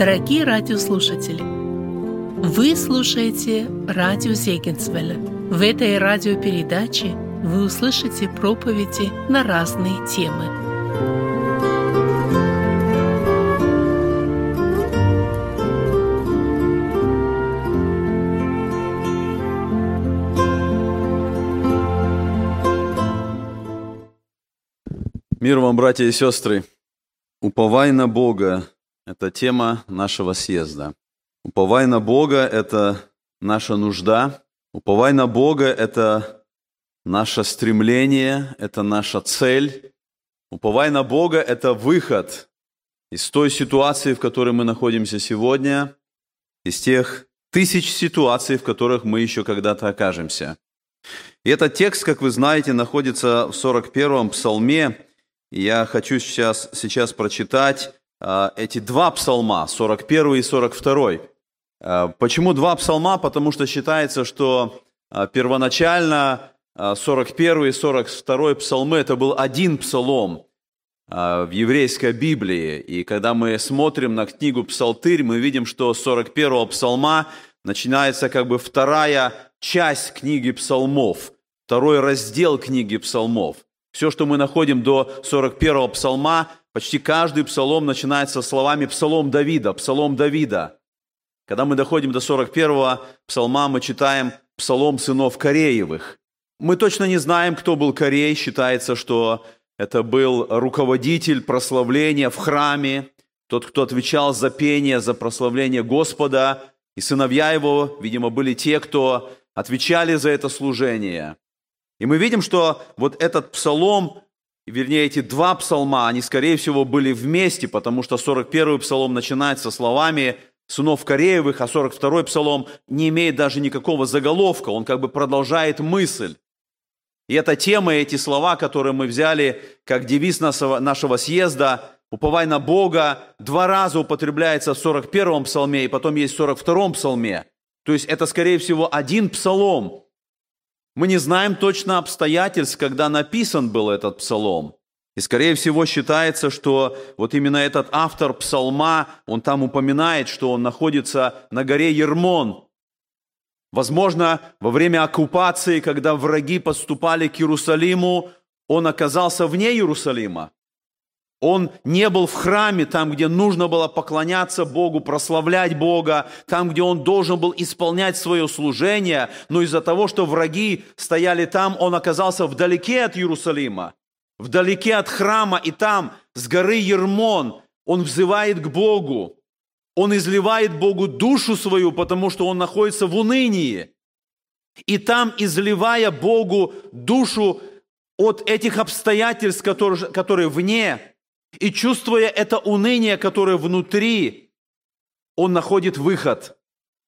Дорогие радиослушатели, вы слушаете радио Зегенсвелля. В этой радиопередаче вы услышите проповеди на разные темы. Мир вам, братья и сестры! Уповай на Бога – это тема нашего съезда. Уповай на Бога – это наша нужда. Уповай на Бога – это наше стремление, это наша цель. Уповай на Бога – это выход из той ситуации, в которой мы находимся сегодня, из тех тысяч ситуаций, в которых мы еще когда-то окажемся. И этот текст, как вы знаете, находится в 41-м псалме, я хочу сейчас, сейчас прочитать эти два псалма, 41 и 42. Э, почему два псалма? Потому что считается, что э, первоначально э, 41 и 42 псалмы это был один псалом в еврейской Библии. И когда мы смотрим на книгу Псалтырь, мы видим, что с 41 псалма начинается как бы вторая часть книги псалмов, второй раздел книги псалмов – все, что мы находим до 41-го псалма, почти каждый псалом начинается словами «Псалом Давида», «Псалом Давида». Когда мы доходим до 41-го псалма, мы читаем «Псалом сынов Кореевых». Мы точно не знаем, кто был Корей. Считается, что это был руководитель прославления в храме, тот, кто отвечал за пение, за прославление Господа. И сыновья его, видимо, были те, кто отвечали за это служение. И мы видим, что вот этот псалом, вернее, эти два псалма, они, скорее всего, были вместе, потому что 41-й псалом начинается словами сынов Кореевых, а 42-й псалом не имеет даже никакого заголовка, он как бы продолжает мысль. И эта тема, эти слова, которые мы взяли как девиз нашего съезда, «Уповай на Бога», два раза употребляется в 41-м псалме, и потом есть в 42-м псалме. То есть это, скорее всего, один псалом, мы не знаем точно обстоятельств, когда написан был этот псалом. И, скорее всего, считается, что вот именно этот автор псалма, он там упоминает, что он находится на горе Ермон. Возможно, во время оккупации, когда враги подступали к Иерусалиму, он оказался вне Иерусалима. Он не был в храме, там, где нужно было поклоняться Богу, прославлять Бога, там, где он должен был исполнять свое служение, но из-за того, что враги стояли там, он оказался вдалеке от Иерусалима, вдалеке от храма, и там, с горы Ермон, он взывает к Богу, он изливает Богу душу свою, потому что он находится в унынии. И там, изливая Богу душу от этих обстоятельств, которые, которые вне, и чувствуя это уныние, которое внутри, он находит выход.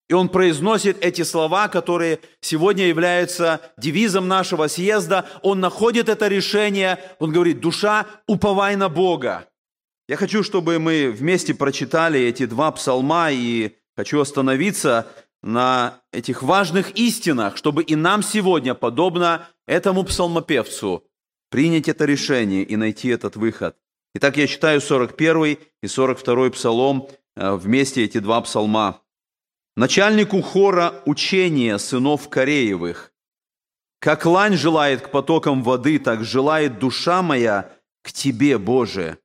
И он произносит эти слова, которые сегодня являются девизом нашего съезда. Он находит это решение. Он говорит, душа, уповай на Бога. Я хочу, чтобы мы вместе прочитали эти два псалма и хочу остановиться на этих важных истинах, чтобы и нам сегодня, подобно этому псалмопевцу, принять это решение и найти этот выход. Итак, я читаю 41 и 42 псалом, э, вместе эти два псалма. Начальнику хора учения сынов Кореевых. Как лань желает к потокам воды, так желает душа моя к Тебе, Боже.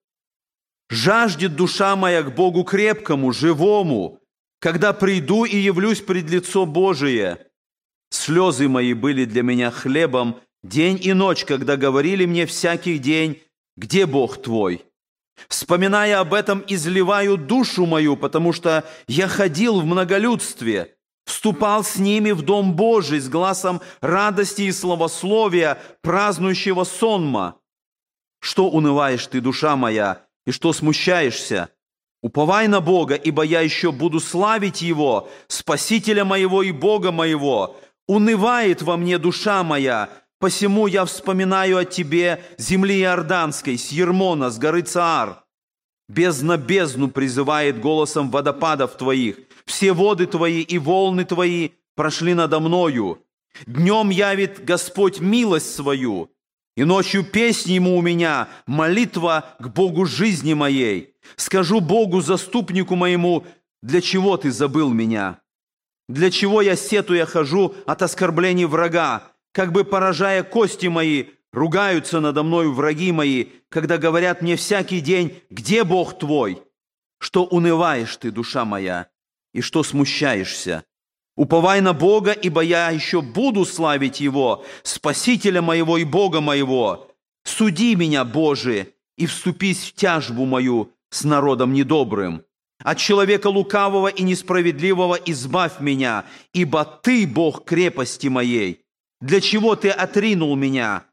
Жаждет душа моя к Богу крепкому, живому, когда приду и явлюсь пред лицо Божие. Слезы мои были для меня хлебом день и ночь, когда говорили мне всякий день, где Бог твой? Вспоминая об этом, изливаю душу мою, потому что я ходил в многолюдстве, вступал с ними в Дом Божий с глазом радости и славословия, празднующего сонма. Что унываешь ты, душа моя, и что смущаешься? Уповай на Бога, ибо я еще буду славить Его, Спасителя моего и Бога моего. Унывает во мне душа моя, Посему я вспоминаю о тебе земли Иорданской, с Ермона, с горы Цаар. Бездна бездну призывает голосом водопадов твоих. Все воды твои и волны твои прошли надо мною. Днем явит Господь милость свою, и ночью песни ему у меня, молитва к Богу жизни моей. Скажу Богу, заступнику моему, для чего ты забыл меня? Для чего я сетуя хожу от оскорблений врага, как бы поражая кости мои, ругаются надо мною враги мои, когда говорят мне всякий день, где Бог твой? Что унываешь ты, душа моя, и что смущаешься? Уповай на Бога, ибо я еще буду славить Его, Спасителя моего и Бога моего. Суди меня, Боже, и вступись в тяжбу мою с народом недобрым. От человека лукавого и несправедливого избавь меня, ибо Ты, Бог крепости моей. Для чего Ты отринул меня?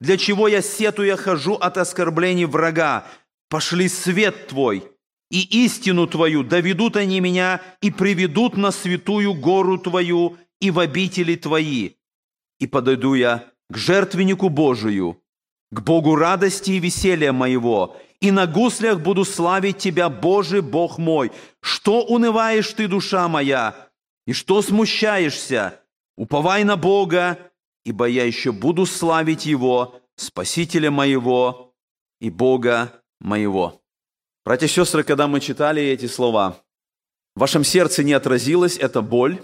Для чего я сетуя хожу от оскорблений врага? Пошли свет Твой и истину Твою, доведут они меня и приведут на святую гору Твою и в обители Твои. И подойду я к жертвеннику Божию, к Богу радости и веселья моего, и на гуслях буду славить Тебя, Боже, Бог мой. Что унываешь ты, душа моя, и что смущаешься? Уповай на Бога, ибо я еще буду славить Его, Спасителя моего и Бога моего». Братья и сестры, когда мы читали эти слова, в вашем сердце не отразилась эта боль,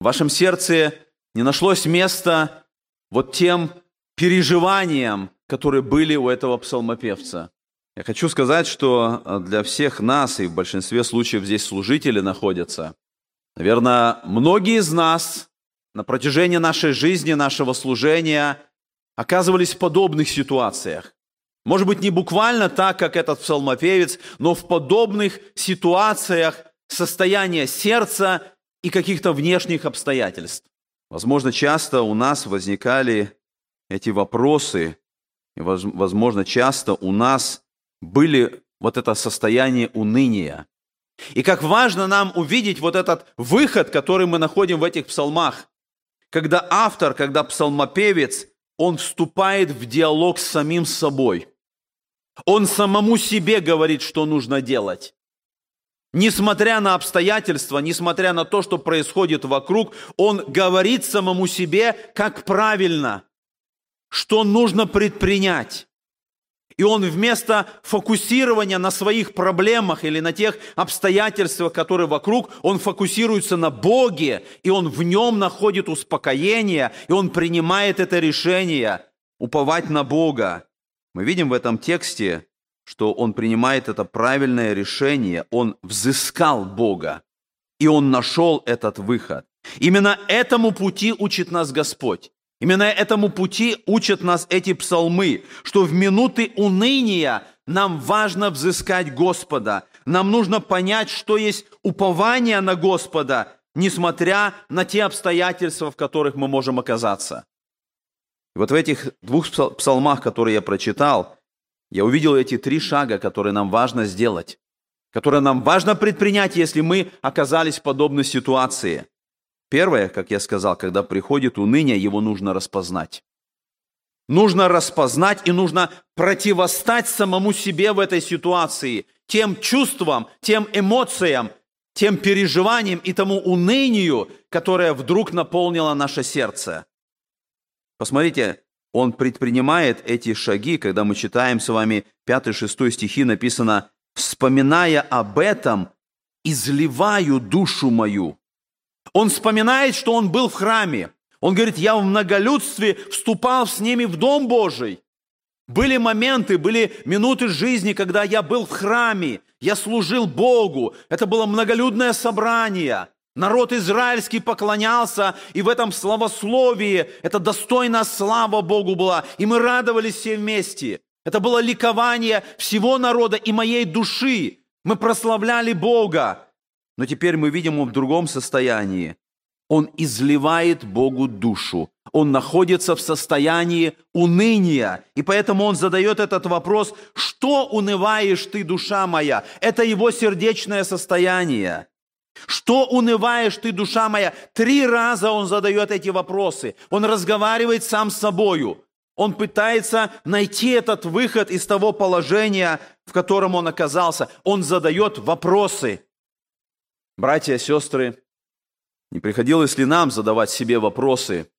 в вашем сердце не нашлось места вот тем переживаниям, которые были у этого псалмопевца. Я хочу сказать, что для всех нас, и в большинстве случаев здесь служители находятся, наверное, многие из нас на протяжении нашей жизни, нашего служения оказывались в подобных ситуациях. Может быть, не буквально так, как этот псалмопевец, но в подобных ситуациях состояния сердца и каких-то внешних обстоятельств. Возможно, часто у нас возникали эти вопросы, и, возможно, часто у нас были вот это состояние уныния. И как важно нам увидеть вот этот выход, который мы находим в этих псалмах, когда автор, когда псалмопевец, он вступает в диалог с самим собой. Он самому себе говорит, что нужно делать. Несмотря на обстоятельства, несмотря на то, что происходит вокруг, он говорит самому себе, как правильно, что нужно предпринять. И он вместо фокусирования на своих проблемах или на тех обстоятельствах, которые вокруг, он фокусируется на Боге, и он в нем находит успокоение, и он принимает это решение уповать на Бога. Мы видим в этом тексте, что он принимает это правильное решение, он взыскал Бога, и он нашел этот выход. Именно этому пути учит нас Господь. Именно этому пути учат нас эти псалмы, что в минуты уныния нам важно взыскать Господа. Нам нужно понять, что есть упование на Господа, несмотря на те обстоятельства, в которых мы можем оказаться. И вот в этих двух псалмах, которые я прочитал, я увидел эти три шага, которые нам важно сделать, которые нам важно предпринять, если мы оказались в подобной ситуации – Первое, как я сказал, когда приходит уныние, его нужно распознать. Нужно распознать и нужно противостать самому себе в этой ситуации, тем чувствам, тем эмоциям, тем переживаниям и тому унынию, которое вдруг наполнило наше сердце. Посмотрите, он предпринимает эти шаги, когда мы читаем с вами 5-6 стихи, написано «Вспоминая об этом, изливаю душу мою». Он вспоминает, что он был в храме. Он говорит, я в многолюдстве вступал с ними в Дом Божий. Были моменты, были минуты жизни, когда я был в храме, я служил Богу. Это было многолюдное собрание. Народ израильский поклонялся, и в этом славословии это достойная слава Богу была. И мы радовались все вместе. Это было ликование всего народа и моей души. Мы прославляли Бога. Но теперь мы видим его в другом состоянии. Он изливает Богу душу. Он находится в состоянии уныния. И поэтому он задает этот вопрос, что унываешь ты, душа моя? Это его сердечное состояние. Что унываешь ты, душа моя? Три раза он задает эти вопросы. Он разговаривает сам с собою. Он пытается найти этот выход из того положения, в котором он оказался. Он задает вопросы. Братья сестры, не приходилось ли нам задавать себе вопросы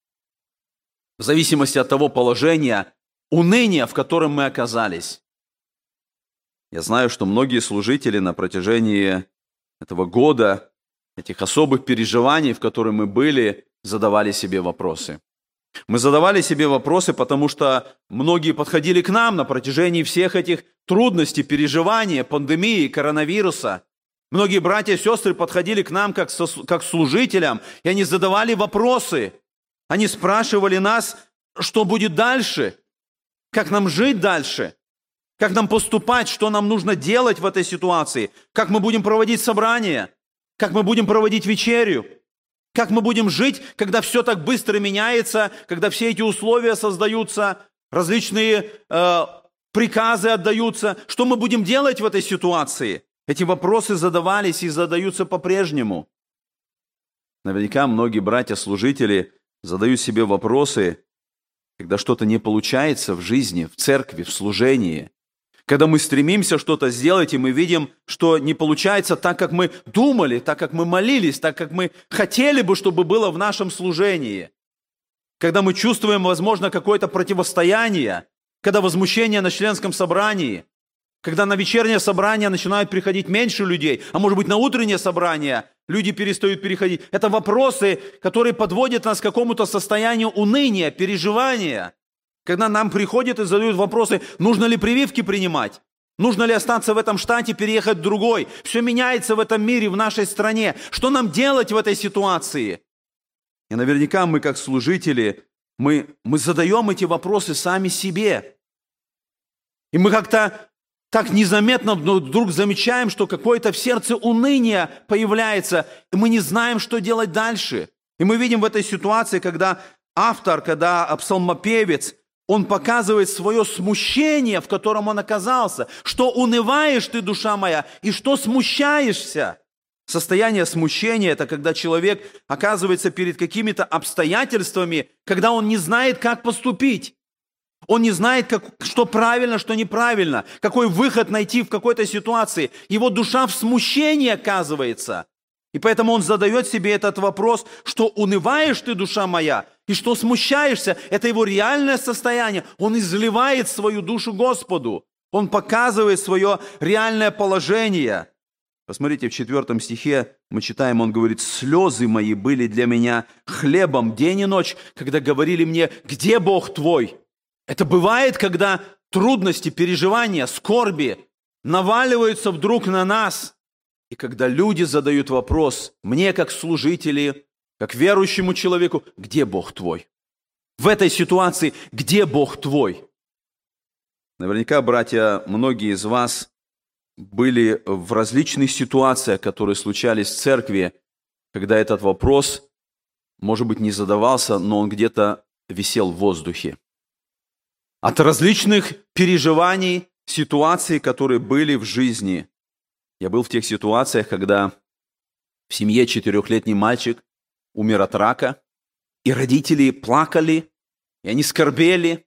в зависимости от того положения, уныния, в котором мы оказались? Я знаю, что многие служители на протяжении этого года, этих особых переживаний, в которые мы были, задавали себе вопросы. Мы задавали себе вопросы, потому что многие подходили к нам на протяжении всех этих трудностей, переживаний, пандемии, коронавируса. Многие братья и сестры подходили к нам как, со, как служителям, и они задавали вопросы. Они спрашивали нас, что будет дальше, как нам жить дальше, как нам поступать, что нам нужно делать в этой ситуации, как мы будем проводить собрания, как мы будем проводить вечерю. Как мы будем жить, когда все так быстро меняется, когда все эти условия создаются, различные э, приказы отдаются? Что мы будем делать в этой ситуации? Эти вопросы задавались и задаются по-прежнему. Наверняка многие братья-служители задают себе вопросы, когда что-то не получается в жизни, в церкви, в служении. Когда мы стремимся что-то сделать, и мы видим, что не получается так, как мы думали, так, как мы молились, так, как мы хотели бы, чтобы было в нашем служении. Когда мы чувствуем, возможно, какое-то противостояние, когда возмущение на членском собрании, когда на вечернее собрание начинают приходить меньше людей, а может быть на утреннее собрание люди перестают переходить. Это вопросы, которые подводят нас к какому-то состоянию уныния, переживания. Когда нам приходят и задают вопросы, нужно ли прививки принимать, нужно ли остаться в этом штате, переехать в другой. Все меняется в этом мире, в нашей стране. Что нам делать в этой ситуации? И наверняка мы, как служители, мы, мы задаем эти вопросы сами себе. И мы как-то так незаметно вдруг замечаем, что какое-то в сердце уныние появляется, и мы не знаем, что делать дальше. И мы видим в этой ситуации, когда автор, когда псалмопевец он показывает свое смущение, в котором он оказался. Что унываешь ты, душа моя, и что смущаешься. Состояние смущения – это когда человек оказывается перед какими-то обстоятельствами, когда он не знает, как поступить. Он не знает, как, что правильно, что неправильно, какой выход найти в какой-то ситуации. Его душа в смущении оказывается. И поэтому он задает себе этот вопрос, что унываешь ты, душа моя, и что смущаешься, это его реальное состояние. Он изливает свою душу Господу. Он показывает свое реальное положение. Посмотрите, в четвертом стихе мы читаем, он говорит, «Слезы мои были для меня хлебом день и ночь, когда говорили мне, где Бог твой?» Это бывает, когда трудности, переживания, скорби наваливаются вдруг на нас – и когда люди задают вопрос, мне как служители, как верующему человеку, где Бог твой? В этой ситуации, где Бог твой? Наверняка, братья, многие из вас были в различных ситуациях, которые случались в церкви, когда этот вопрос, может быть, не задавался, но он где-то висел в воздухе. От различных переживаний, ситуаций, которые были в жизни – я был в тех ситуациях, когда в семье четырехлетний мальчик умер от рака, и родители плакали, и они скорбели,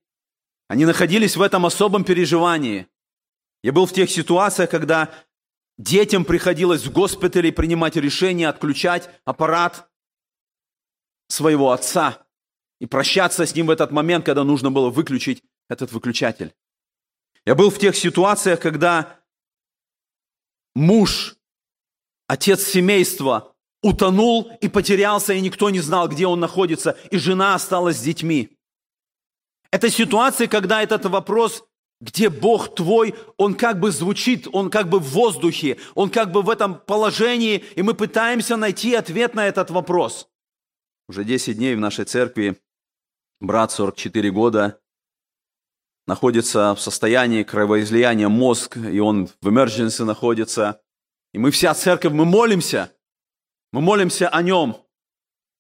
они находились в этом особом переживании. Я был в тех ситуациях, когда детям приходилось в госпитале принимать решение отключать аппарат своего отца и прощаться с ним в этот момент, когда нужно было выключить этот выключатель. Я был в тех ситуациях, когда муж, отец семейства, утонул и потерялся, и никто не знал, где он находится, и жена осталась с детьми. Это ситуация, когда этот вопрос, где Бог твой, он как бы звучит, он как бы в воздухе, он как бы в этом положении, и мы пытаемся найти ответ на этот вопрос. Уже 10 дней в нашей церкви брат 44 года находится в состоянии кровоизлияния мозг, и он в emergency находится. И мы вся церковь, мы молимся. Мы молимся о нем.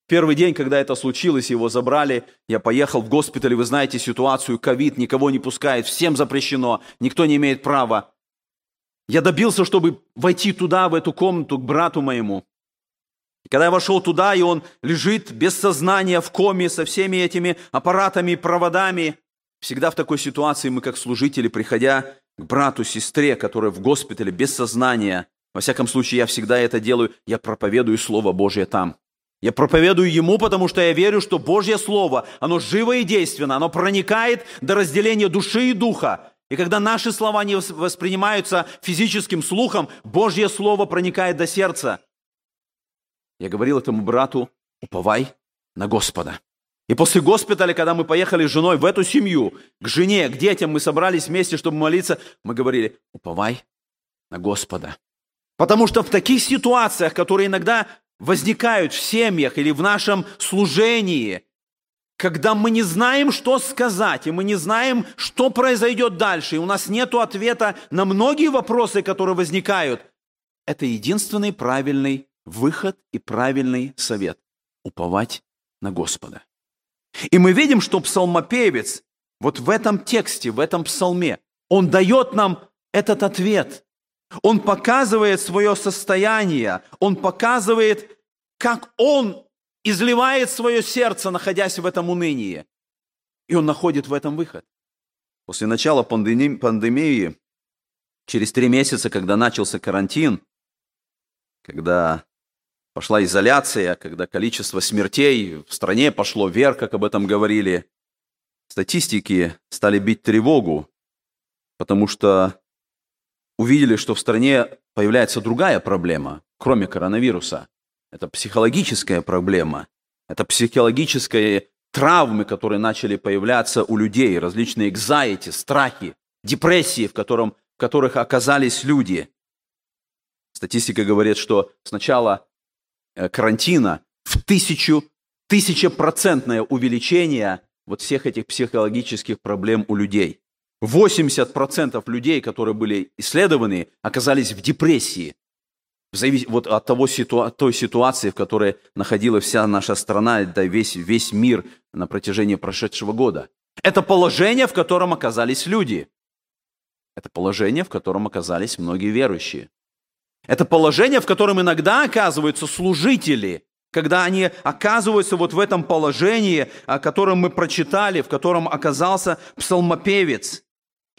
Первый день, когда это случилось, его забрали, я поехал в госпиталь, вы знаете ситуацию, ковид, никого не пускает, всем запрещено, никто не имеет права. Я добился, чтобы войти туда, в эту комнату, к брату моему. Когда я вошел туда, и он лежит без сознания, в коме, со всеми этими аппаратами, проводами, Всегда в такой ситуации мы, как служители, приходя к брату, сестре, которая в госпитале без сознания, во всяком случае, я всегда это делаю, я проповедую Слово Божье там. Я проповедую ему, потому что я верю, что Божье Слово, оно живо и действенно, оно проникает до разделения души и духа. И когда наши слова не воспринимаются физическим слухом, Божье Слово проникает до сердца. Я говорил этому брату, уповай на Господа. И после госпиталя, когда мы поехали с женой в эту семью, к жене, к детям, мы собрались вместе, чтобы молиться, мы говорили, уповай на Господа. Потому что в таких ситуациях, которые иногда возникают в семьях или в нашем служении, когда мы не знаем, что сказать, и мы не знаем, что произойдет дальше, и у нас нет ответа на многие вопросы, которые возникают, это единственный правильный выход и правильный совет – уповать на Господа. И мы видим, что псалмопевец вот в этом тексте, в этом псалме, он дает нам этот ответ. Он показывает свое состояние, он показывает, как он изливает свое сердце, находясь в этом унынии. И он находит в этом выход. После начала пандемии, через три месяца, когда начался карантин, когда пошла изоляция, когда количество смертей в стране пошло вверх, как об этом говорили, статистики стали бить тревогу, потому что увидели, что в стране появляется другая проблема, кроме коронавируса. Это психологическая проблема, это психологические травмы, которые начали появляться у людей, различные экзайти, страхи, депрессии, в, котором, в которых оказались люди. Статистика говорит, что сначала карантина в тысячу, тысячепроцентное увеличение вот всех этих психологических проблем у людей. 80% людей, которые были исследованы, оказались в депрессии. В завис... Вот от того ситу... той ситуации, в которой находилась вся наша страна, да весь, весь мир на протяжении прошедшего года. Это положение, в котором оказались люди. Это положение, в котором оказались многие верующие. Это положение, в котором иногда оказываются служители, когда они оказываются вот в этом положении, о котором мы прочитали, в котором оказался псалмопевец.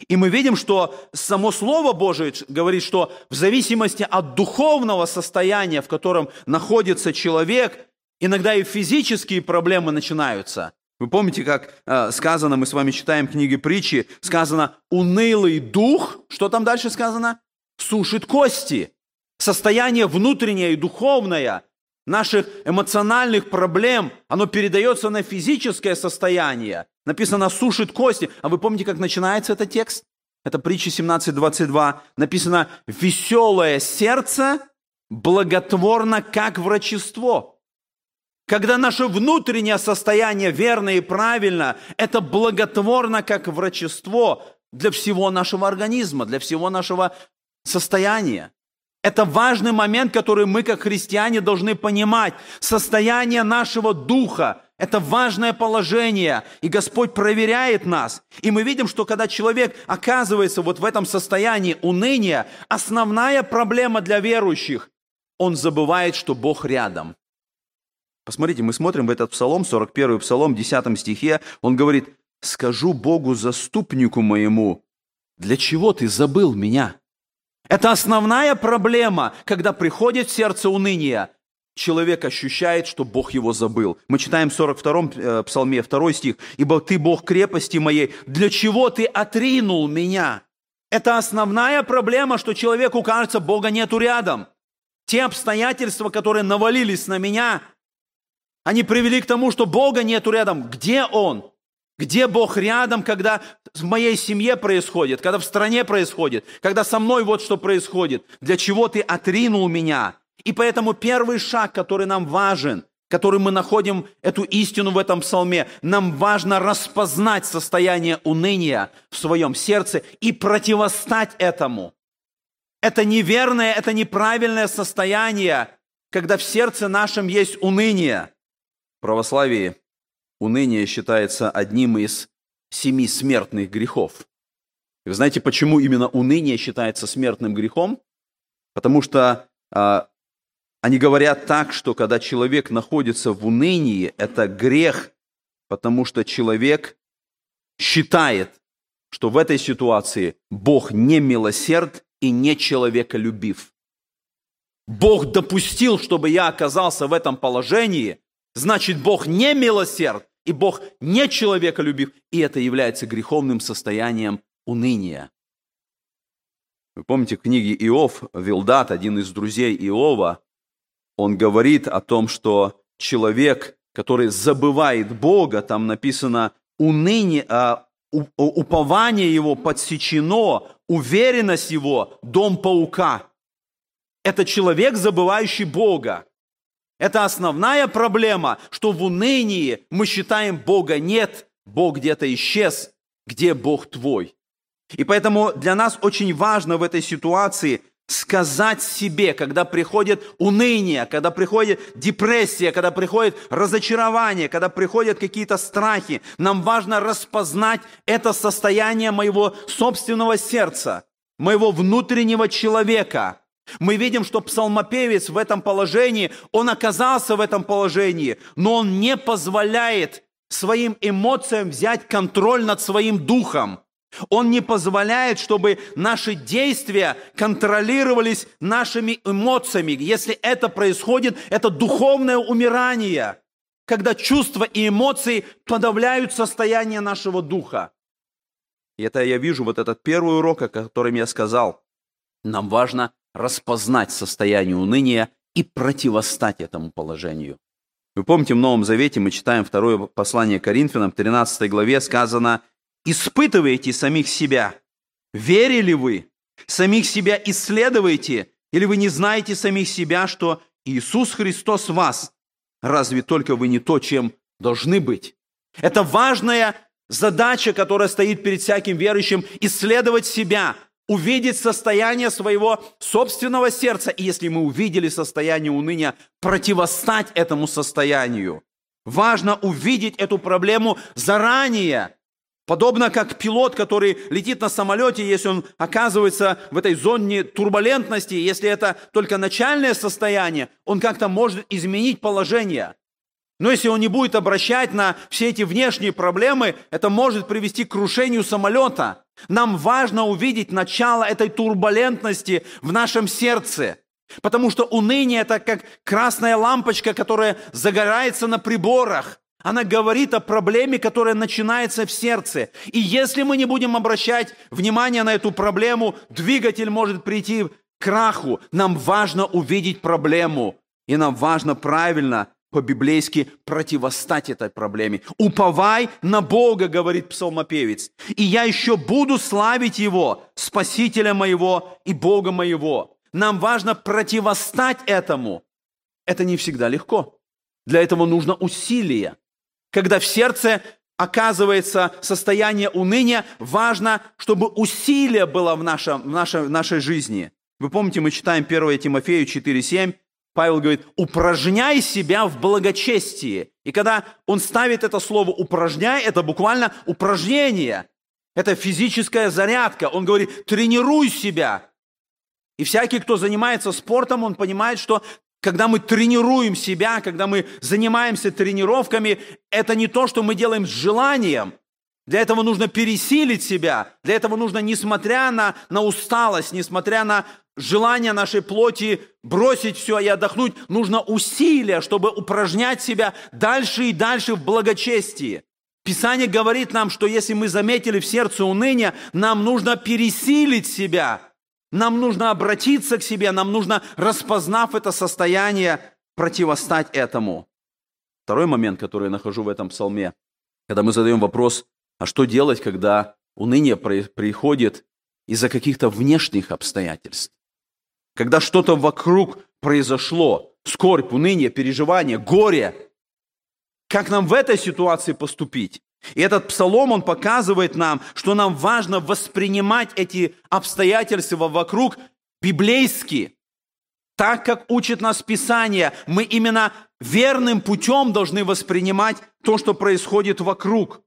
И мы видим, что само Слово Божие говорит, что в зависимости от духовного состояния, в котором находится человек, иногда и физические проблемы начинаются. Вы помните, как э, сказано, мы с вами читаем книги притчи, сказано «унылый дух», что там дальше сказано? «Сушит кости» состояние внутреннее и духовное наших эмоциональных проблем, оно передается на физическое состояние. Написано «сушит кости». А вы помните, как начинается этот текст? Это притча 17.22. Написано «веселое сердце благотворно, как врачество». Когда наше внутреннее состояние верно и правильно, это благотворно, как врачество для всего нашего организма, для всего нашего состояния. Это важный момент, который мы, как христиане, должны понимать. Состояние нашего духа – это важное положение, и Господь проверяет нас. И мы видим, что когда человек оказывается вот в этом состоянии уныния, основная проблема для верующих – он забывает, что Бог рядом. Посмотрите, мы смотрим в этот псалом, 41 псалом, 10 стихе, он говорит, «Скажу Богу, заступнику моему, для чего ты забыл меня?» Это основная проблема, когда приходит в сердце уныние. Человек ощущает, что Бог его забыл. Мы читаем в 42-м э, псалме, 2 стих. «Ибо ты Бог крепости моей, для чего ты отринул меня?» Это основная проблема, что человеку кажется, Бога нету рядом. Те обстоятельства, которые навалились на меня, они привели к тому, что Бога нету рядом. Где Он? Где Бог рядом, когда в моей семье происходит, когда в стране происходит, когда со мной вот что происходит? Для чего ты отринул меня? И поэтому первый шаг, который нам важен, который мы находим эту истину в этом псалме, нам важно распознать состояние уныния в своем сердце и противостать этому. Это неверное, это неправильное состояние, когда в сердце нашем есть уныние. В православии уныние считается одним из семи смертных грехов. вы знаете, почему именно уныние считается смертным грехом? Потому что а, они говорят так, что когда человек находится в унынии, это грех, потому что человек считает, что в этой ситуации Бог не милосерд и не человеколюбив. Бог допустил, чтобы я оказался в этом положении, значит, Бог не милосерд, и Бог не человеколюбив, и это является греховным состоянием уныния. Вы помните в книге Иов, Вилдат, один из друзей Иова, он говорит о том, что человек, который забывает Бога, там написано, уныние, а, упование его подсечено, уверенность его – дом паука. Это человек, забывающий Бога. Это основная проблема, что в унынии мы считаем Бога нет, Бог где-то исчез, где Бог твой. И поэтому для нас очень важно в этой ситуации сказать себе, когда приходит уныние, когда приходит депрессия, когда приходит разочарование, когда приходят какие-то страхи, нам важно распознать это состояние моего собственного сердца, моего внутреннего человека. Мы видим, что псалмопевец в этом положении, он оказался в этом положении, но он не позволяет своим эмоциям взять контроль над своим духом – он не позволяет, чтобы наши действия контролировались нашими эмоциями. Если это происходит, это духовное умирание, когда чувства и эмоции подавляют состояние нашего духа. И это я вижу, вот этот первый урок, о котором я сказал. Нам важно распознать состояние уныния и противостать этому положению. Вы помните, в Новом Завете мы читаем второе послание Коринфянам, 13 главе сказано – испытываете самих себя. Верили вы? Самих себя исследуете? Или вы не знаете самих себя, что Иисус Христос в вас? Разве только вы не то, чем должны быть? Это важная задача, которая стоит перед всяким верующим, исследовать себя, увидеть состояние своего собственного сердца. И если мы увидели состояние уныния, противостать этому состоянию. Важно увидеть эту проблему заранее, Подобно как пилот, который летит на самолете, если он оказывается в этой зоне турбулентности, если это только начальное состояние, он как-то может изменить положение. Но если он не будет обращать на все эти внешние проблемы, это может привести к крушению самолета. Нам важно увидеть начало этой турбулентности в нашем сердце. Потому что уныние – это как красная лампочка, которая загорается на приборах – она говорит о проблеме, которая начинается в сердце. И если мы не будем обращать внимание на эту проблему, двигатель может прийти к краху. Нам важно увидеть проблему. И нам важно правильно по-библейски противостать этой проблеме. «Уповай на Бога», говорит псалмопевец, «и я еще буду славить Его, Спасителя моего и Бога моего». Нам важно противостать этому. Это не всегда легко. Для этого нужно усилие когда в сердце оказывается состояние уныния, важно, чтобы усилие было в, нашем, в, нашей, в нашей жизни. Вы помните, мы читаем 1 Тимофею 4,7, Павел говорит, упражняй себя в благочестии. И когда он ставит это слово упражняй, это буквально упражнение. Это физическая зарядка. Он говорит, тренируй себя. И всякий, кто занимается спортом, он понимает, что когда мы тренируем себя, когда мы занимаемся тренировками, это не то, что мы делаем с желанием. Для этого нужно пересилить себя. Для этого нужно, несмотря на, на усталость, несмотря на желание нашей плоти бросить все и отдохнуть, нужно усилия, чтобы упражнять себя дальше и дальше в благочестии. Писание говорит нам, что если мы заметили в сердце уныние, нам нужно пересилить себя – нам нужно обратиться к себе, нам нужно, распознав это состояние, противостать этому. Второй момент, который я нахожу в этом псалме, когда мы задаем вопрос, а что делать, когда уныние приходит из-за каких-то внешних обстоятельств? Когда что-то вокруг произошло, скорбь, уныние, переживание, горе. Как нам в этой ситуации поступить? И этот псалом, он показывает нам, что нам важно воспринимать эти обстоятельства вокруг библейски. Так, как учит нас Писание, мы именно верным путем должны воспринимать то, что происходит вокруг.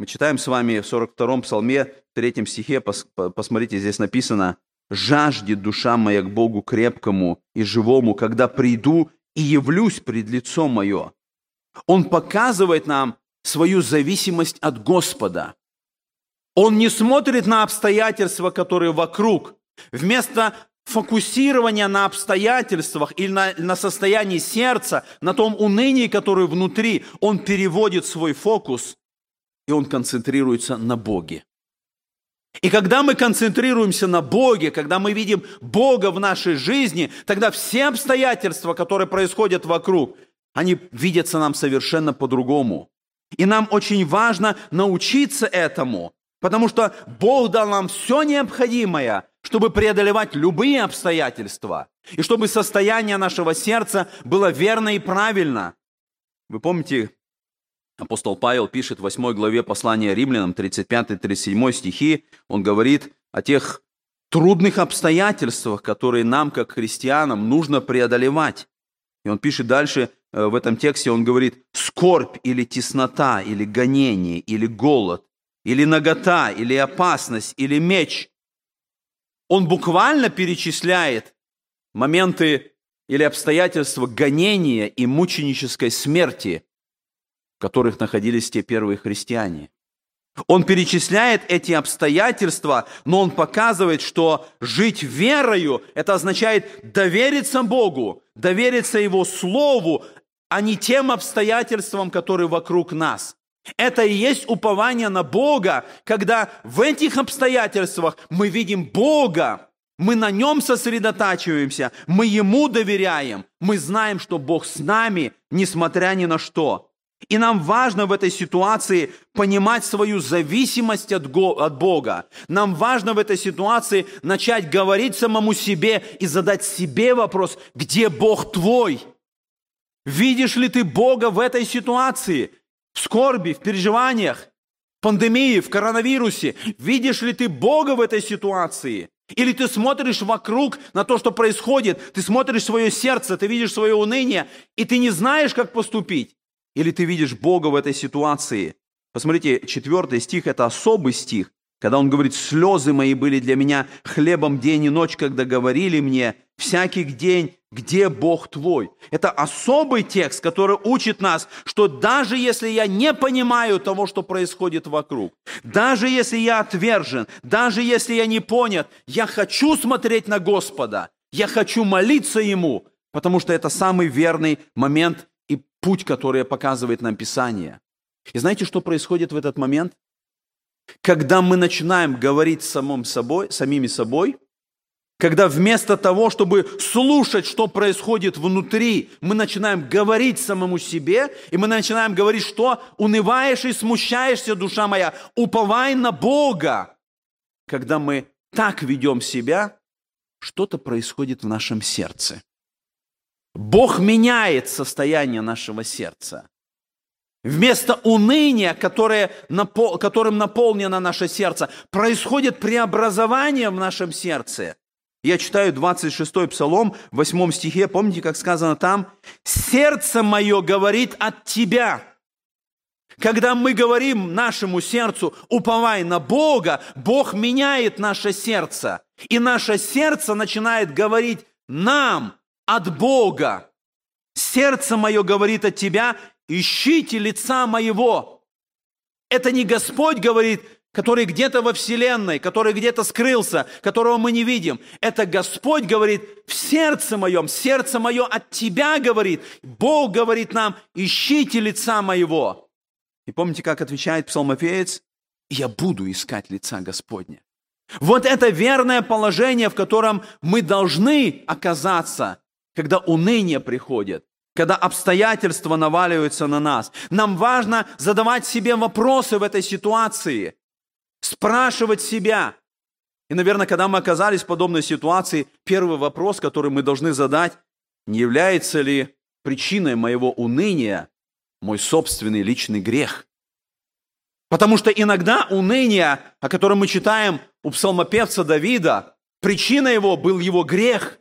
Мы читаем с вами в 42-м псалме, 3 стихе, посмотрите, здесь написано, «Жаждет душа моя к Богу крепкому и живому, когда приду и явлюсь пред лицом мое». Он показывает нам, свою зависимость от Господа. Он не смотрит на обстоятельства, которые вокруг. Вместо фокусирования на обстоятельствах или на, на состоянии сердца, на том унынии, которое внутри, он переводит свой фокус, и он концентрируется на Боге. И когда мы концентрируемся на Боге, когда мы видим Бога в нашей жизни, тогда все обстоятельства, которые происходят вокруг, они видятся нам совершенно по-другому. И нам очень важно научиться этому, потому что Бог дал нам все необходимое, чтобы преодолевать любые обстоятельства, и чтобы состояние нашего сердца было верно и правильно. Вы помните, Апостол Павел пишет в 8 главе послания римлянам, 35-37 стихи, он говорит о тех трудных обстоятельствах, которые нам, как христианам, нужно преодолевать. И он пишет дальше э, в этом тексте, он говорит, скорбь или теснота, или гонение, или голод, или нагота, или опасность, или меч. Он буквально перечисляет моменты или обстоятельства гонения и мученической смерти – которых находились те первые христиане. Он перечисляет эти обстоятельства, но он показывает, что жить верою – это означает довериться Богу, довериться Его Слову, а не тем обстоятельствам, которые вокруг нас. Это и есть упование на Бога, когда в этих обстоятельствах мы видим Бога, мы на Нем сосредотачиваемся, мы Ему доверяем, мы знаем, что Бог с нами, несмотря ни на что – и нам важно в этой ситуации понимать свою зависимость от, от Бога. Нам важно в этой ситуации начать говорить самому себе и задать себе вопрос, где Бог твой? Видишь ли ты Бога в этой ситуации? В скорби, в переживаниях, в пандемии, в коронавирусе. Видишь ли ты Бога в этой ситуации? Или ты смотришь вокруг на то, что происходит, ты смотришь свое сердце, ты видишь свое уныние, и ты не знаешь, как поступить. Или ты видишь Бога в этой ситуации? Посмотрите, четвертый стих – это особый стих, когда он говорит, «Слезы мои были для меня хлебом день и ночь, когда говорили мне, всякий день, где Бог твой?» Это особый текст, который учит нас, что даже если я не понимаю того, что происходит вокруг, даже если я отвержен, даже если я не понят, я хочу смотреть на Господа, я хочу молиться Ему, потому что это самый верный момент путь, который показывает нам Писание. И знаете, что происходит в этот момент? Когда мы начинаем говорить самим собой, самими собой, когда вместо того, чтобы слушать, что происходит внутри, мы начинаем говорить самому себе, и мы начинаем говорить, что унываешь и смущаешься, душа моя, уповай на Бога. Когда мы так ведем себя, что-то происходит в нашем сердце. Бог меняет состояние нашего сердца. Вместо уныния, которое, которым наполнено наше сердце, происходит преобразование в нашем сердце. Я читаю 26-й псалом, в 8 стихе, помните, как сказано там? «Сердце мое говорит от Тебя». Когда мы говорим нашему сердцу, уповай на Бога, Бог меняет наше сердце. И наше сердце начинает говорить нам, от Бога. Сердце мое говорит от тебя, ищите лица моего. Это не Господь говорит, который где-то во Вселенной, который где-то скрылся, которого мы не видим. Это Господь говорит в сердце моем, сердце мое от Тебя говорит. Бог говорит нам, ищите лица моего. И помните, как отвечает псалмофеец? Я буду искать лица Господня. Вот это верное положение, в котором мы должны оказаться, когда уныние приходит, когда обстоятельства наваливаются на нас. Нам важно задавать себе вопросы в этой ситуации, спрашивать себя. И, наверное, когда мы оказались в подобной ситуации, первый вопрос, который мы должны задать, не является ли причиной моего уныния мой собственный личный грех? Потому что иногда уныние, о котором мы читаем у псалмопевца Давида, причина его был его грех.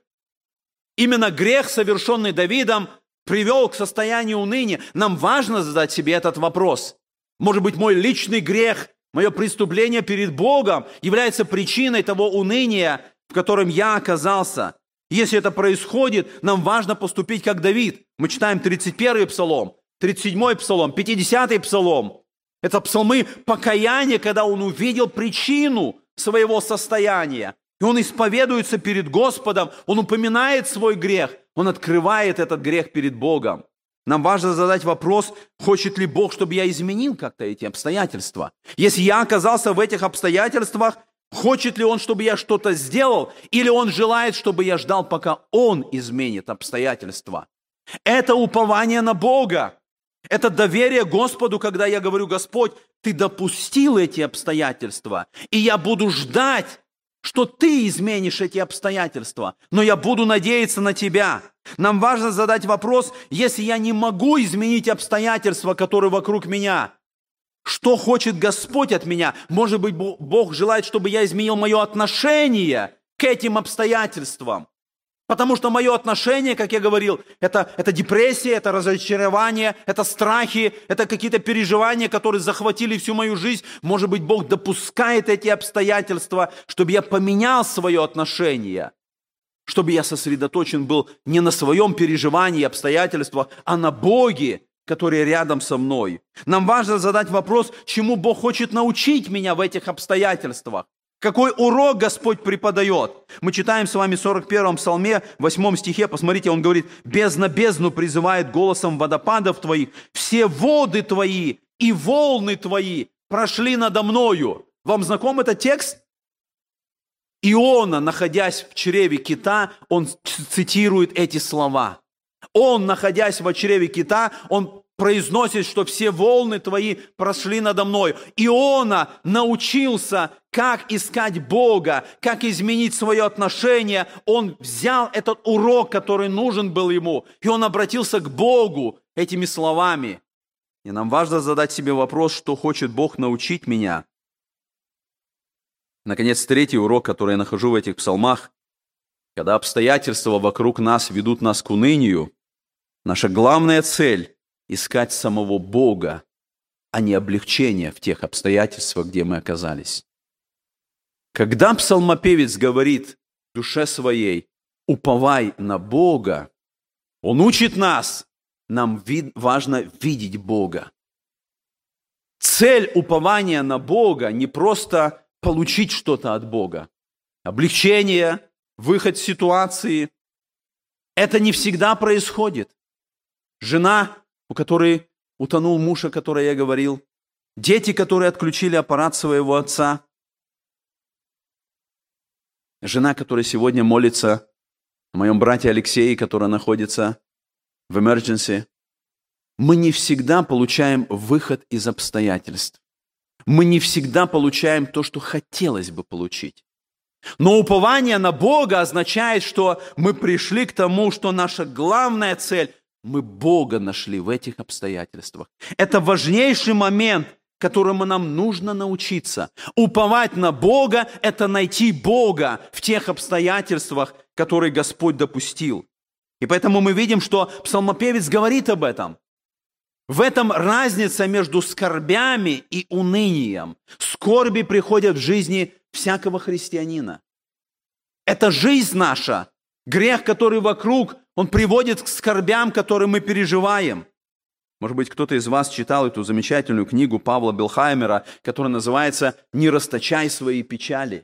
Именно грех, совершенный Давидом, привел к состоянию уныния. Нам важно задать себе этот вопрос. Может быть, мой личный грех, мое преступление перед Богом является причиной того уныния, в котором я оказался. Если это происходит, нам важно поступить как Давид. Мы читаем 31-й псалом, 37-й псалом, 50-й псалом. Это псалмы покаяния, когда он увидел причину своего состояния. И он исповедуется перед Господом, он упоминает свой грех, он открывает этот грех перед Богом. Нам важно задать вопрос, хочет ли Бог, чтобы я изменил как-то эти обстоятельства. Если я оказался в этих обстоятельствах, Хочет ли Он, чтобы я что-то сделал, или Он желает, чтобы я ждал, пока Он изменит обстоятельства? Это упование на Бога. Это доверие Господу, когда я говорю, Господь, Ты допустил эти обстоятельства, и я буду ждать, что Ты изменишь эти обстоятельства, но я буду надеяться на Тебя. Нам важно задать вопрос, если я не могу изменить обстоятельства, которые вокруг меня, что хочет Господь от меня? Может быть, Бог желает, чтобы я изменил мое отношение к этим обстоятельствам. Потому что мое отношение, как я говорил, это, это депрессия, это разочарование, это страхи, это какие-то переживания, которые захватили всю мою жизнь. Может быть, Бог допускает эти обстоятельства, чтобы я поменял свое отношение, чтобы я сосредоточен был не на своем переживании и обстоятельствах, а на Боге, который рядом со мной. Нам важно задать вопрос, чему Бог хочет научить меня в этих обстоятельствах. Какой урок Господь преподает? Мы читаем с вами в 41-м псалме, 8 стихе, посмотрите, он говорит, «Бездна бездну призывает голосом водопадов твоих, все воды твои и волны твои прошли надо мною». Вам знаком этот текст? Иона, находясь в чреве кита, он цитирует эти слова. Он, находясь в чреве кита, он произносит, что все волны твои прошли надо мной. Иона научился, как искать Бога, как изменить свое отношение. Он взял этот урок, который нужен был ему, и он обратился к Богу этими словами. И нам важно задать себе вопрос, что хочет Бог научить меня. Наконец, третий урок, который я нахожу в этих псалмах, когда обстоятельства вокруг нас ведут нас к унынию, наша главная цель искать самого Бога, а не облегчение в тех обстоятельствах, где мы оказались. Когда псалмопевец говорит душе своей, уповай на Бога, он учит нас, нам вид, важно видеть Бога. Цель упования на Бога не просто получить что-то от Бога. Облегчение, выход из ситуации. Это не всегда происходит. Жена у которой утонул муж, о которой я говорил, дети, которые отключили аппарат своего отца, жена, которая сегодня молится о моем брате Алексее, который находится в emergency. Мы не всегда получаем выход из обстоятельств. Мы не всегда получаем то, что хотелось бы получить. Но упование на Бога означает, что мы пришли к тому, что наша главная цель мы Бога нашли в этих обстоятельствах. Это важнейший момент, которому нам нужно научиться. Уповать на Бога – это найти Бога в тех обстоятельствах, которые Господь допустил. И поэтому мы видим, что псалмопевец говорит об этом. В этом разница между скорбями и унынием. Скорби приходят в жизни всякого христианина. Это жизнь наша, грех, который вокруг, он приводит к скорбям, которые мы переживаем. Может быть, кто-то из вас читал эту замечательную книгу Павла Белхаймера, которая называется «Не расточай свои печали».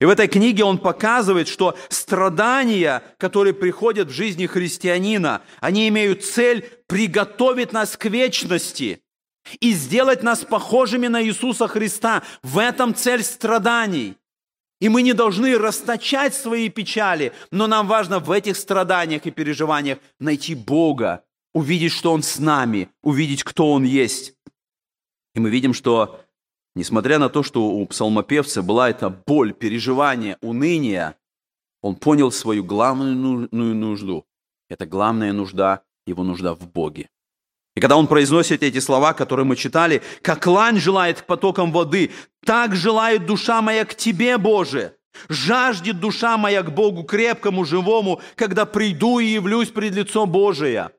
И в этой книге он показывает, что страдания, которые приходят в жизни христианина, они имеют цель приготовить нас к вечности и сделать нас похожими на Иисуса Христа. В этом цель страданий – и мы не должны расточать свои печали, но нам важно в этих страданиях и переживаниях найти Бога, увидеть, что Он с нами, увидеть, кто Он есть. И мы видим, что, несмотря на то, что у псалмопевца была эта боль, переживание, уныние, он понял свою главную нужду. Это главная нужда, его нужда в Боге. И когда он произносит эти слова, которые мы читали, «Как лань желает к потокам воды, так желает душа моя к Тебе, Боже. Жаждет душа моя к Богу крепкому, живому, когда приду и явлюсь пред лицо Божие».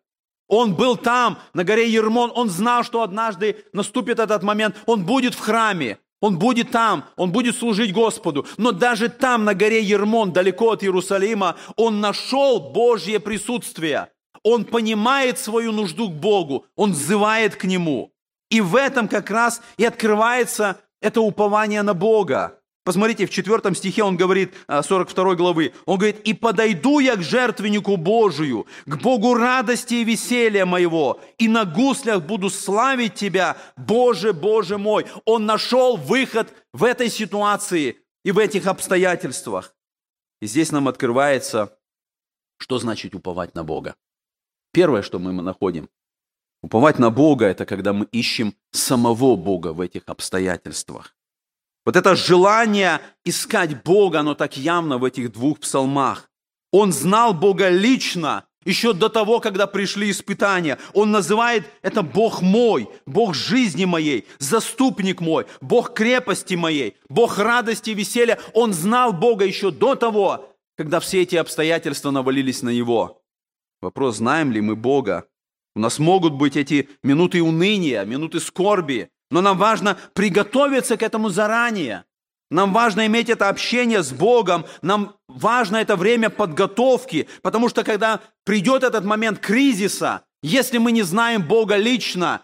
Он был там, на горе Ермон, он знал, что однажды наступит этот момент, он будет в храме, он будет там, он будет служить Господу. Но даже там, на горе Ермон, далеко от Иерусалима, он нашел Божье присутствие – он понимает свою нужду к Богу, он взывает к Нему. И в этом как раз и открывается это упование на Бога. Посмотрите, в четвертом стихе он говорит, 42 а, главы, он говорит, «И подойду я к жертвеннику Божию, к Богу радости и веселья моего, и на гуслях буду славить Тебя, Боже, Боже мой». Он нашел выход в этой ситуации. и в этих обстоятельствах. И здесь нам открывается, что значит уповать на Бога. Первое, что мы находим, уповать на Бога, это когда мы ищем самого Бога в этих обстоятельствах. Вот это желание искать Бога, оно так явно в этих двух псалмах. Он знал Бога лично, еще до того, когда пришли испытания. Он называет это Бог мой, Бог жизни моей, заступник мой, Бог крепости моей, Бог радости и веселья. Он знал Бога еще до того, когда все эти обстоятельства навалились на него. Вопрос, знаем ли мы Бога? У нас могут быть эти минуты уныния, минуты скорби, но нам важно приготовиться к этому заранее. Нам важно иметь это общение с Богом, нам важно это время подготовки, потому что когда придет этот момент кризиса, если мы не знаем Бога лично,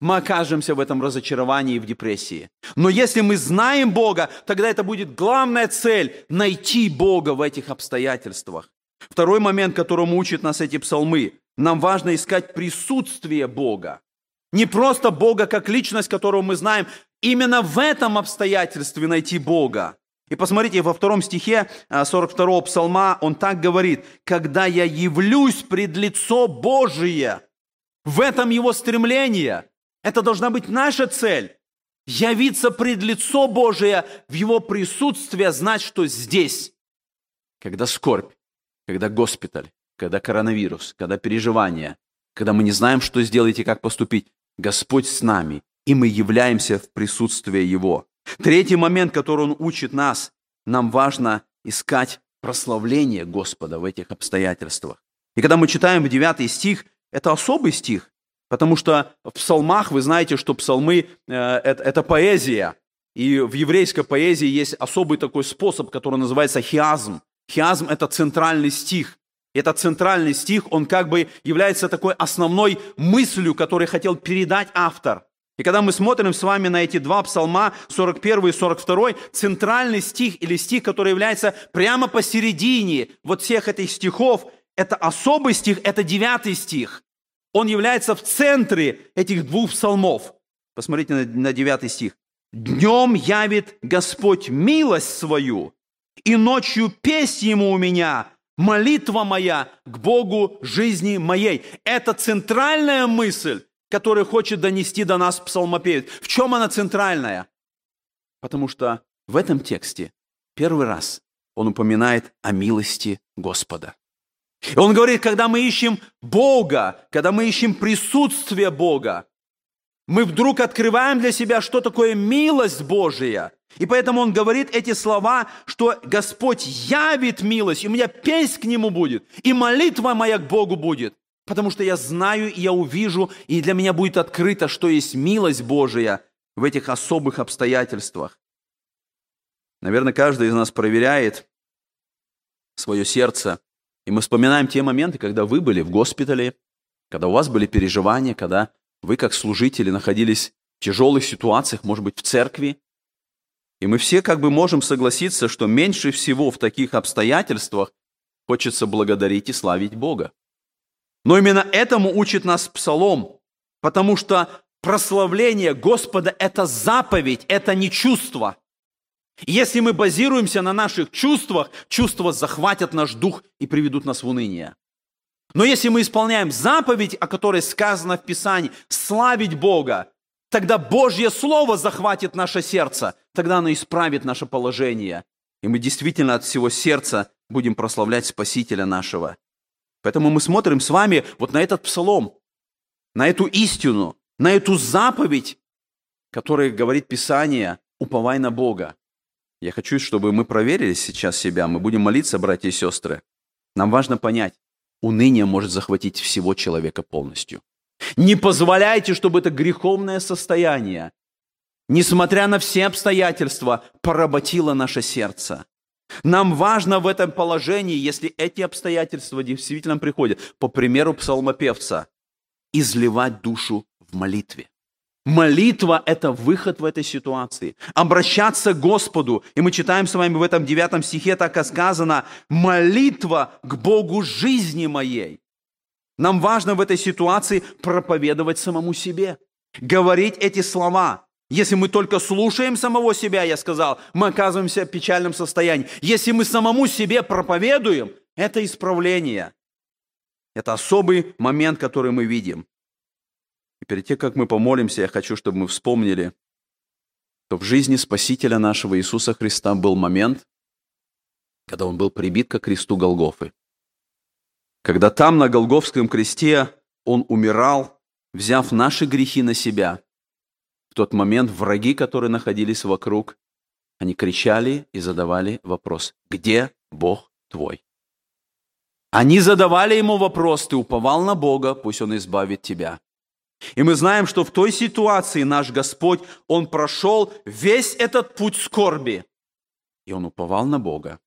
мы окажемся в этом разочаровании и в депрессии. Но если мы знаем Бога, тогда это будет главная цель – найти Бога в этих обстоятельствах. Второй момент, которому учат нас эти псалмы – нам важно искать присутствие Бога. Не просто Бога как личность, которую мы знаем, именно в этом обстоятельстве найти Бога. И посмотрите, во втором стихе 42-го а, псалма он так говорит, «Когда я явлюсь пред лицо Божие». В этом его стремление. Это должна быть наша цель. Явиться пред лицо Божие, в его присутствие, знать, что здесь. Когда скорбь, когда госпиталь, когда коронавирус, когда переживания, когда мы не знаем, что сделать и как поступить, Господь с нами, и мы являемся в присутствии Его. Третий момент, который Он учит нас, нам важно искать прославление Господа в этих обстоятельствах. И когда мы читаем 9 стих, это особый стих, потому что в псалмах, вы знаете, что псалмы э, это, это поэзия, и в еврейской поэзии есть особый такой способ, который называется хиазм. Хиазм – это центральный стих. Этот центральный стих, он как бы является такой основной мыслью, которую хотел передать автор. И когда мы смотрим с вами на эти два псалма, 41 и 42, центральный стих или стих, который является прямо посередине вот всех этих стихов, это особый стих, это девятый стих. Он является в центре этих двух псалмов. Посмотрите на, на девятый стих. «Днем явит Господь милость свою, и ночью песнь ему у меня, молитва моя к Богу жизни моей». Это центральная мысль который хочет донести до нас псалмопевец. В чем она центральная? Потому что в этом тексте первый раз он упоминает о милости Господа. И он говорит, когда мы ищем Бога, когда мы ищем присутствие Бога, мы вдруг открываем для себя, что такое милость Божия. И поэтому он говорит эти слова, что Господь явит милость, и у меня песнь к Нему будет, и молитва моя к Богу будет. Потому что я знаю, и я увижу, и для меня будет открыто, что есть милость Божия в этих особых обстоятельствах. Наверное, каждый из нас проверяет свое сердце, и мы вспоминаем те моменты, когда вы были в госпитале, когда у вас были переживания, когда вы как служители находились в тяжелых ситуациях, может быть, в церкви. И мы все как бы можем согласиться, что меньше всего в таких обстоятельствах хочется благодарить и славить Бога. Но именно этому учит нас Псалом, потому что прославление Господа – это заповедь, это не чувство. Если мы базируемся на наших чувствах, чувства захватят наш дух и приведут нас в уныние. Но если мы исполняем заповедь, о которой сказано в Писании, славить Бога, тогда Божье Слово захватит наше сердце, тогда оно исправит наше положение. И мы действительно от всего сердца будем прославлять Спасителя нашего. Поэтому мы смотрим с вами вот на этот псалом, на эту истину, на эту заповедь, которая говорит Писание, уповай на Бога. Я хочу, чтобы мы проверили сейчас себя, мы будем молиться, братья и сестры. Нам важно понять, уныние может захватить всего человека полностью. Не позволяйте, чтобы это греховное состояние, несмотря на все обстоятельства, поработило наше сердце. Нам важно в этом положении, если эти обстоятельства действительно приходят, по примеру псалмопевца, изливать душу в молитве. Молитва – это выход в этой ситуации. Обращаться к Господу. И мы читаем с вами в этом девятом стихе так и сказано «молитва к Богу жизни моей». Нам важно в этой ситуации проповедовать самому себе, говорить эти слова. Если мы только слушаем самого себя, я сказал, мы оказываемся в печальном состоянии. Если мы самому себе проповедуем, это исправление. Это особый момент, который мы видим. И перед тем, как мы помолимся, я хочу, чтобы мы вспомнили, что в жизни Спасителя нашего Иисуса Христа был момент, когда Он был прибит к кресту Голгофы. Когда там, на Голговском кресте, Он умирал, взяв наши грехи на себя. В тот момент враги, которые находились вокруг, они кричали и задавали вопрос, где Бог твой? Они задавали ему вопрос, ты уповал на Бога, пусть Он избавит тебя. И мы знаем, что в той ситуации наш Господь, Он прошел весь этот путь скорби. И Он уповал на Бога.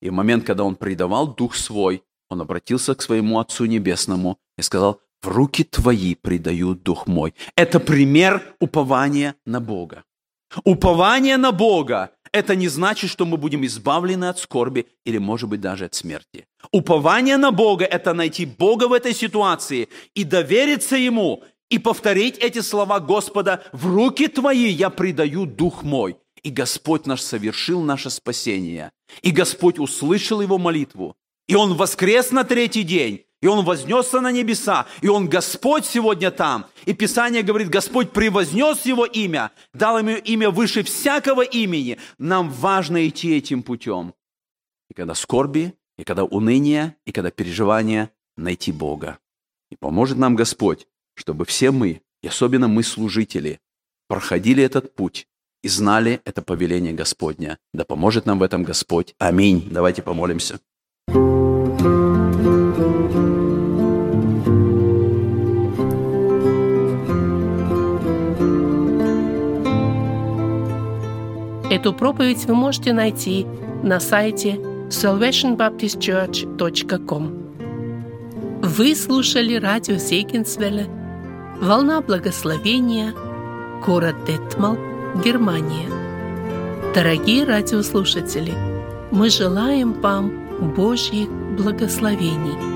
И в момент, когда Он предавал Дух Свой, Он обратился к своему Отцу Небесному и сказал, в руки Твои предаю Дух мой. Это пример упования на Бога. Упование на Бога – это не значит, что мы будем избавлены от скорби или, может быть, даже от смерти. Упование на Бога – это найти Бога в этой ситуации и довериться Ему, и повторить эти слова Господа, в руки Твои я предаю Дух мой. И Господь наш совершил наше спасение. И Господь услышал его молитву. И Он воскрес на третий день. И Он вознесся на небеса. И Он Господь сегодня там. И Писание говорит, Господь превознес Его имя, дал Ему имя выше всякого имени. Нам важно идти этим путем. И когда скорби, и когда уныние, и когда переживания, найти Бога. И поможет нам Господь чтобы все мы, и особенно мы, служители, проходили этот путь и знали это повеление Господня. Да поможет нам в этом Господь. Аминь. Давайте помолимся. Эту проповедь вы можете найти на сайте salvationbaptistchurch.com. Вы слушали радио Сейкинсвелля Волна благословения, город Детмал, Германия. Дорогие радиослушатели, мы желаем вам Божьих благословений –